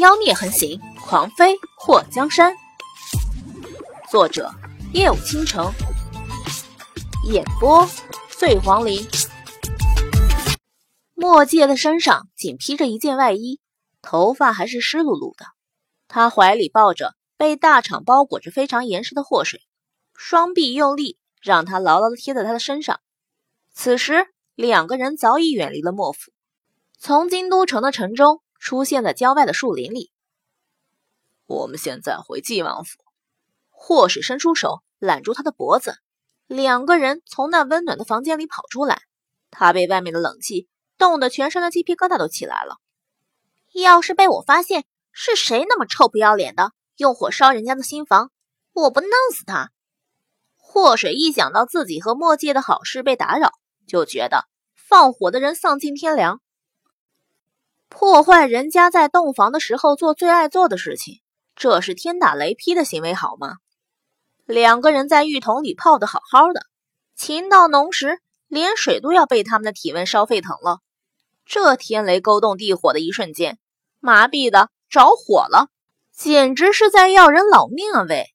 妖孽横行，狂妃祸江山。作者：夜舞倾城，演播：醉黄林。墨界的身上仅披着一件外衣，头发还是湿漉漉的。他怀里抱着被大氅包裹着、非常严实的祸水，双臂用力，让他牢牢地贴在他的身上。此时，两个人早已远离了莫府，从京都城的城中。出现在郊外的树林里。我们现在回晋王府。霍水伸出手揽住他的脖子，两个人从那温暖的房间里跑出来。他被外面的冷气冻得全身的鸡皮疙瘩都起来了。要是被我发现是谁那么臭不要脸的用火烧人家的新房，我不弄死他！霍水一想到自己和墨界的好事被打扰，就觉得放火的人丧尽天良。破坏人家在洞房的时候做最爱做的事情，这是天打雷劈的行为，好吗？两个人在浴桶里泡得好好的，情到浓时，连水都要被他们的体温烧沸腾了。这天雷勾动地火的一瞬间，麻痹的着火了，简直是在要人老命啊！喂，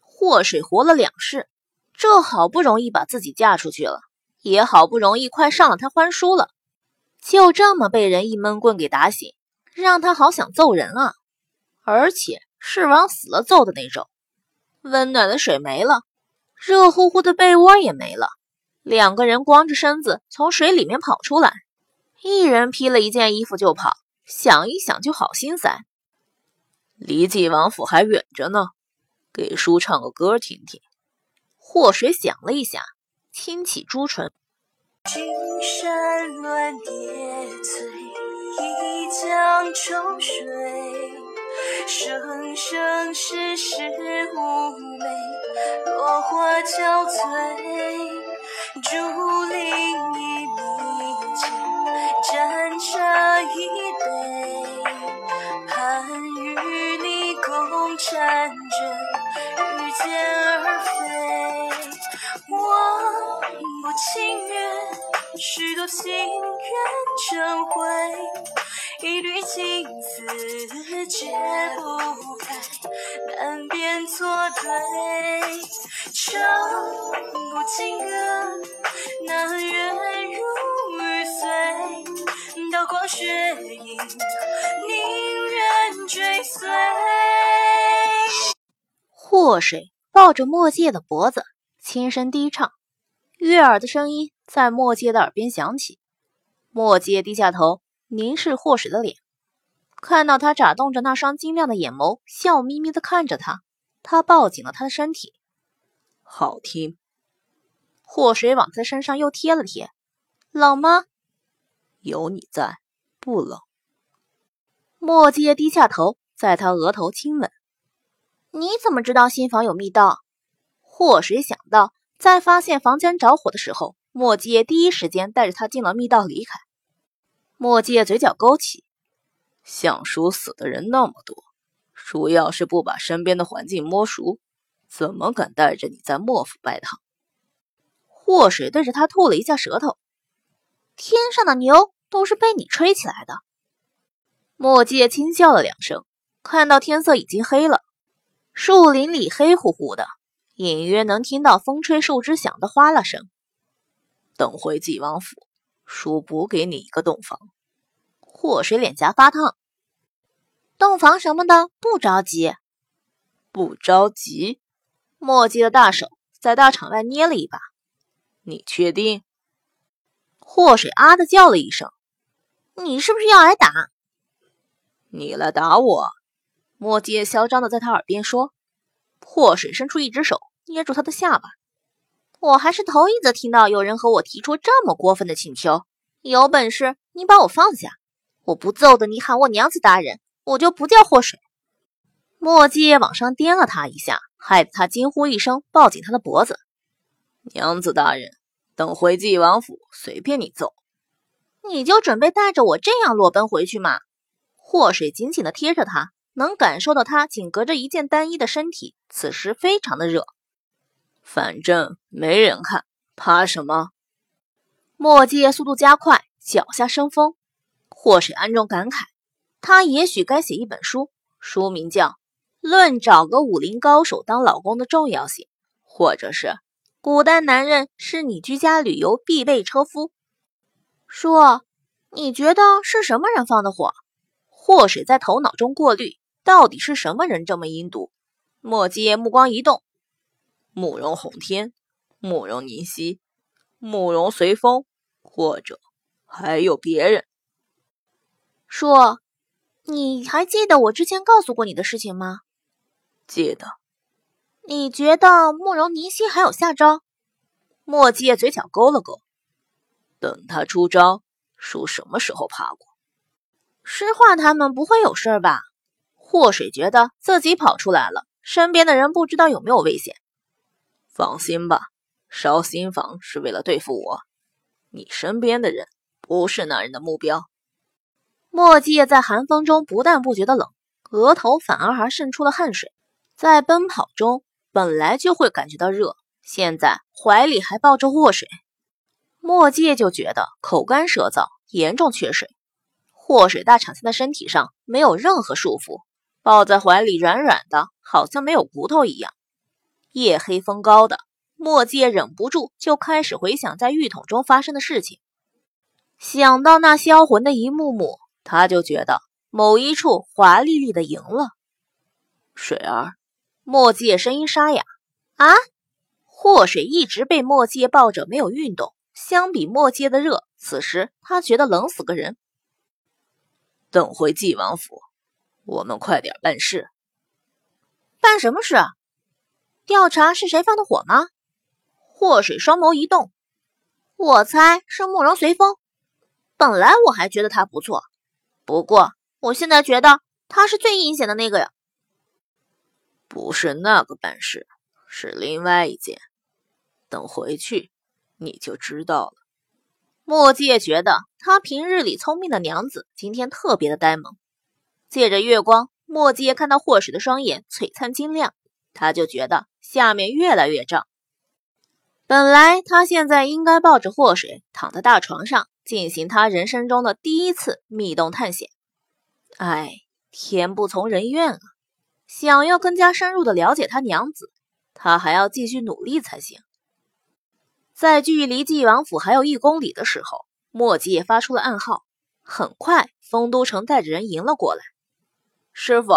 祸水活了两世，这好不容易把自己嫁出去了，也好不容易快上了他欢书了。就这么被人一闷棍给打醒，让他好想揍人啊！而且是往死了揍的那种。温暖的水没了，热乎乎的被窝也没了。两个人光着身子从水里面跑出来，一人披了一件衣服就跑。想一想就好心塞。离晋王府还远着呢，给叔唱个歌听听。祸水想了一下，轻启朱唇。君山峦叠，江秋水，生生世世妩媚，落花憔悴。竹林一米间，盏茶一杯，盼与你共婵娟，御剑而飞。我不情愿。许多心成灰，一缕青丝解不开，难辨错对。唱不尽歌，那月如玉碎，刀光血影，宁愿追随。祸水抱着墨界的脖子，轻声低唱，悦耳的声音。在墨界的耳边响起，墨界低下头凝视霍水的脸，看到他眨动着那双晶亮的眼眸，笑眯眯的看着他。他抱紧了他的身体，好听。霍水往他身上又贴了贴，冷吗？有你在，不冷。墨界低下头，在他额头亲吻。你怎么知道新房有密道？霍水想到，在发现房间着火的时候。墨界第一时间带着他进了密道，离开。墨界嘴角勾起，相叔死的人那么多，叔要是不把身边的环境摸熟，怎么敢带着你在莫府拜堂？祸水对着他吐了一下舌头。天上的牛都是被你吹起来的。墨界轻笑了两声，看到天色已经黑了，树林里黑乎乎的，隐约能听到风吹树枝响的哗啦声。等回纪王府，叔补给你一个洞房。祸水脸颊发烫，洞房什么的不着急，不着急。墨迹的大手在大场外捏了一把，你确定？祸水啊的叫了一声，你是不是要挨打？你来打我？墨迹嚣张的在他耳边说。祸水伸出一只手捏住他的下巴。我还是头一次听到有人和我提出这么过分的请求。有本事你把我放下，我不揍的你喊我娘子大人，我就不叫祸水。墨迹往上颠了他一下，害得他惊呼一声，抱紧他的脖子。娘子大人，等回纪王府，随便你揍。你就准备带着我这样裸奔回去吗？祸水紧紧地贴着他，能感受到他仅隔着一件单衣的身体，此时非常的热。反正没人看，怕什么？墨界速度加快，脚下生风。祸水暗中感慨：他也许该写一本书，书名叫《论找个武林高手当老公的重要性》，或者是《古代男人是你居家旅游必备车夫》。叔，你觉得是什么人放的火？祸水在头脑中过滤，到底是什么人这么阴毒？莫季夜目光一动，慕容宏天、慕容凝曦、慕容随风，或者还有别人。叔，你还记得我之前告诉过你的事情吗？记得。你觉得慕容凝曦还有下招？莫季夜嘴角勾了勾。等他出招，叔什么时候怕过？诗画他们不会有事吧？祸水觉得自己跑出来了，身边的人不知道有没有危险。放心吧，烧新房是为了对付我，你身边的人不是那人的目标。墨迹在寒风中不但不觉得冷，额头反而还渗出了汗水。在奔跑中本来就会感觉到热，现在怀里还抱着祸水，墨迹就觉得口干舌燥，严重缺水。祸水大长现在身体上没有任何束缚，抱在怀里软软的，好像没有骨头一样。夜黑风高的，墨界忍不住就开始回想在浴桶中发生的事情。想到那销魂的一幕幕，他就觉得某一处华丽丽的赢了。水儿，墨界声音沙哑。啊！祸水一直被墨界抱着没有运动，相比墨界的热，此时他觉得冷死个人。等回晋王府，我们快点办事。办什么事？啊调查是谁放的火吗？祸水双眸一动，我猜是慕容随风。本来我还觉得他不错，不过我现在觉得他是最阴险的那个呀。不是那个办事，是另外一件。等回去你就知道了。墨界觉得他平日里聪明的娘子今天特别的呆萌。借着月光，墨界看到祸水的双眼璀璨晶亮，他就觉得下面越来越胀。本来他现在应该抱着祸水躺在大床上，进行他人生中的第一次密洞探险。哎，天不从人愿啊！想要更加深入的了解他娘子，他还要继续努力才行。在距离晋王府还有一公里的时候，墨迹也发出了暗号。很快，丰都城带着人迎了过来。师傅，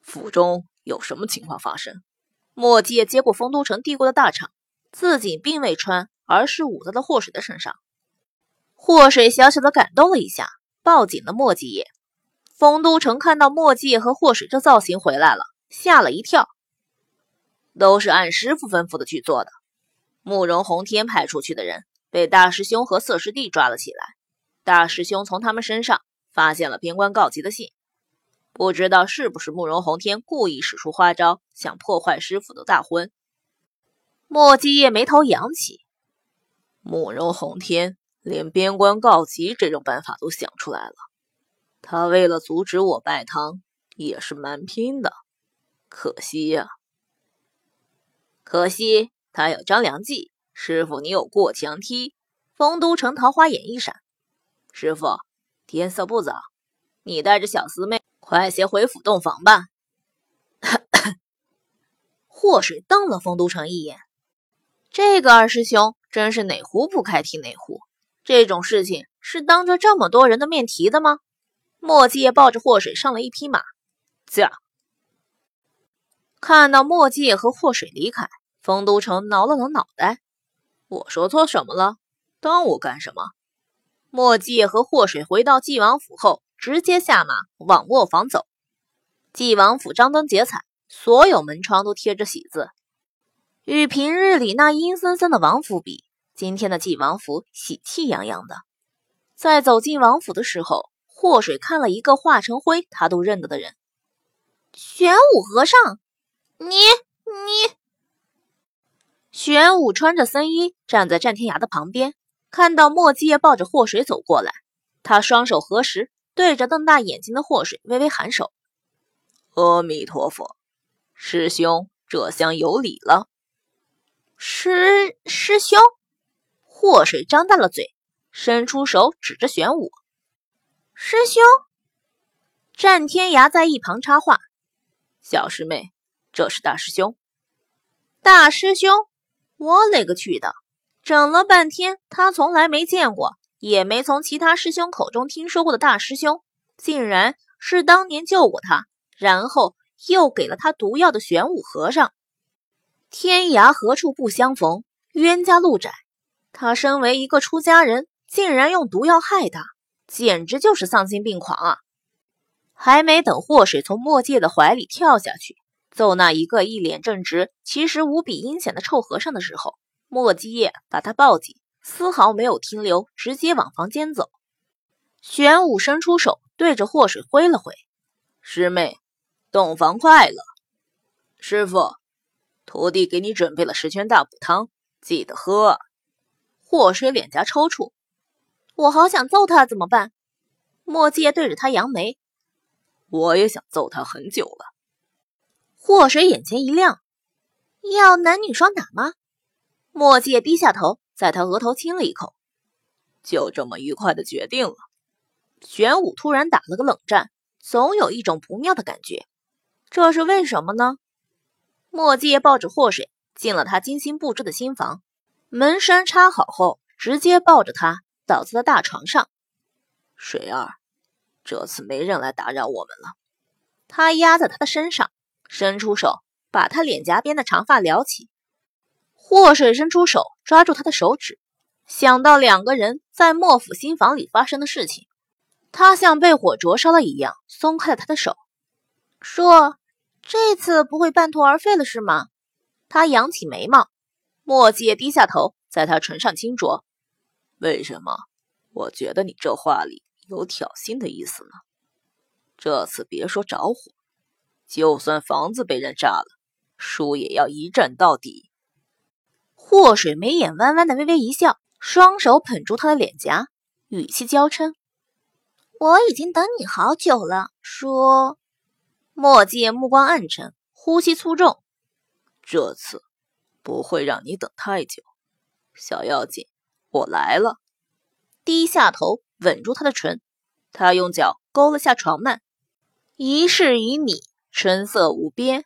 府中有什么情况发生？墨迹接过丰都城递过的大氅，自己并未穿，而是捂在了祸水的身上。祸水小小的感动了一下，抱紧了墨迹叶。丰都城看到墨迹和祸水这造型回来了，吓了一跳。都是按师傅吩咐的去做的。慕容宏天派出去的人被大师兄和色师弟抓了起来。大师兄从他们身上发现了边关告急的信，不知道是不是慕容宏天故意使出花招，想破坏师傅的大婚。莫继业眉头扬起，慕容宏天连边关告急这种办法都想出来了，他为了阻止我拜堂也是蛮拼的，可惜呀，可惜。他有张良计，师傅你有过墙梯。丰都城桃花眼一闪，师傅，天色不早，你带着小师妹快些回府洞房吧。祸水瞪了丰都城一眼，这个二师兄真是哪壶不开提哪壶，这种事情是当着这么多人的面提的吗？墨迹也抱着祸水上了一匹马，驾。看到墨迹和祸水离开。丰都城挠了挠脑袋，我说错什么了？当我干什么？墨迹和祸水回到纪王府后，直接下马往卧房走。纪王府张灯结彩，所有门窗都贴着喜字。与平日里那阴森森的王府比，今天的纪王府喜气洋洋的。在走进王府的时候，祸水看了一个化成灰他都认得的人——玄武和尚。你你。玄武穿着僧衣站在战天涯的旁边，看到墨迹抱着祸水走过来，他双手合十，对着瞪大眼睛的祸水微微颔首：“阿弥陀佛，师兄这厢有礼了。”师师兄，祸水张大了嘴，伸出手指着玄武：“师兄，战天涯在一旁插话：“小师妹，这是大师兄。”大师兄，我勒个去的！整了半天，他从来没见过，也没从其他师兄口中听说过的大师兄，竟然是当年救过他，然后又给了他毒药的玄武和尚。天涯何处不相逢，冤家路窄。他身为一个出家人，竟然用毒药害他，简直就是丧心病狂啊！还没等祸水从墨界的怀里跳下去，揍那一个一脸正直、其实无比阴险的臭和尚的时候，墨迹叶把他抱紧，丝毫没有停留，直接往房间走。玄武伸出手，对着祸水挥了挥：“师妹，洞房快乐！师傅，徒弟给你准备了十全大补汤，记得喝。”祸水脸颊抽搐：“我好想揍他，怎么办？”墨迹叶对着他扬眉：“我也想揍他很久了。”祸水眼前一亮：“要男女双打吗？”墨界低下头，在他额头亲了一口，就这么愉快的决定了。玄武突然打了个冷战，总有一种不妙的感觉，这是为什么呢？墨界抱着祸水进了他精心布置的新房，门栓插好后，直接抱着他倒在了大床上。水儿，这次没人来打扰我们了。他压在他的身上，伸出手把他脸颊边的长发撩起。祸水伸出手抓住他的手指，想到两个人在莫府新房里发生的事情，他像被火灼烧了一样松开了他的手，说：“这次不会半途而废了是吗？”他扬起眉毛，墨迹低下头，在他唇上轻啄。为什么？我觉得你这话里有挑衅的意思呢。这次别说着火，就算房子被人炸了，叔也要一战到底。祸水眉眼弯弯的，微微一笑，双手捧住他的脸颊，语气娇嗔：“我已经等你好久了。”说，墨界目光暗沉，呼吸粗重：“这次不会让你等太久，小妖精，我来了。”低下头吻住他的唇，他用脚勾了下床幔：“一世与你，春色无边。”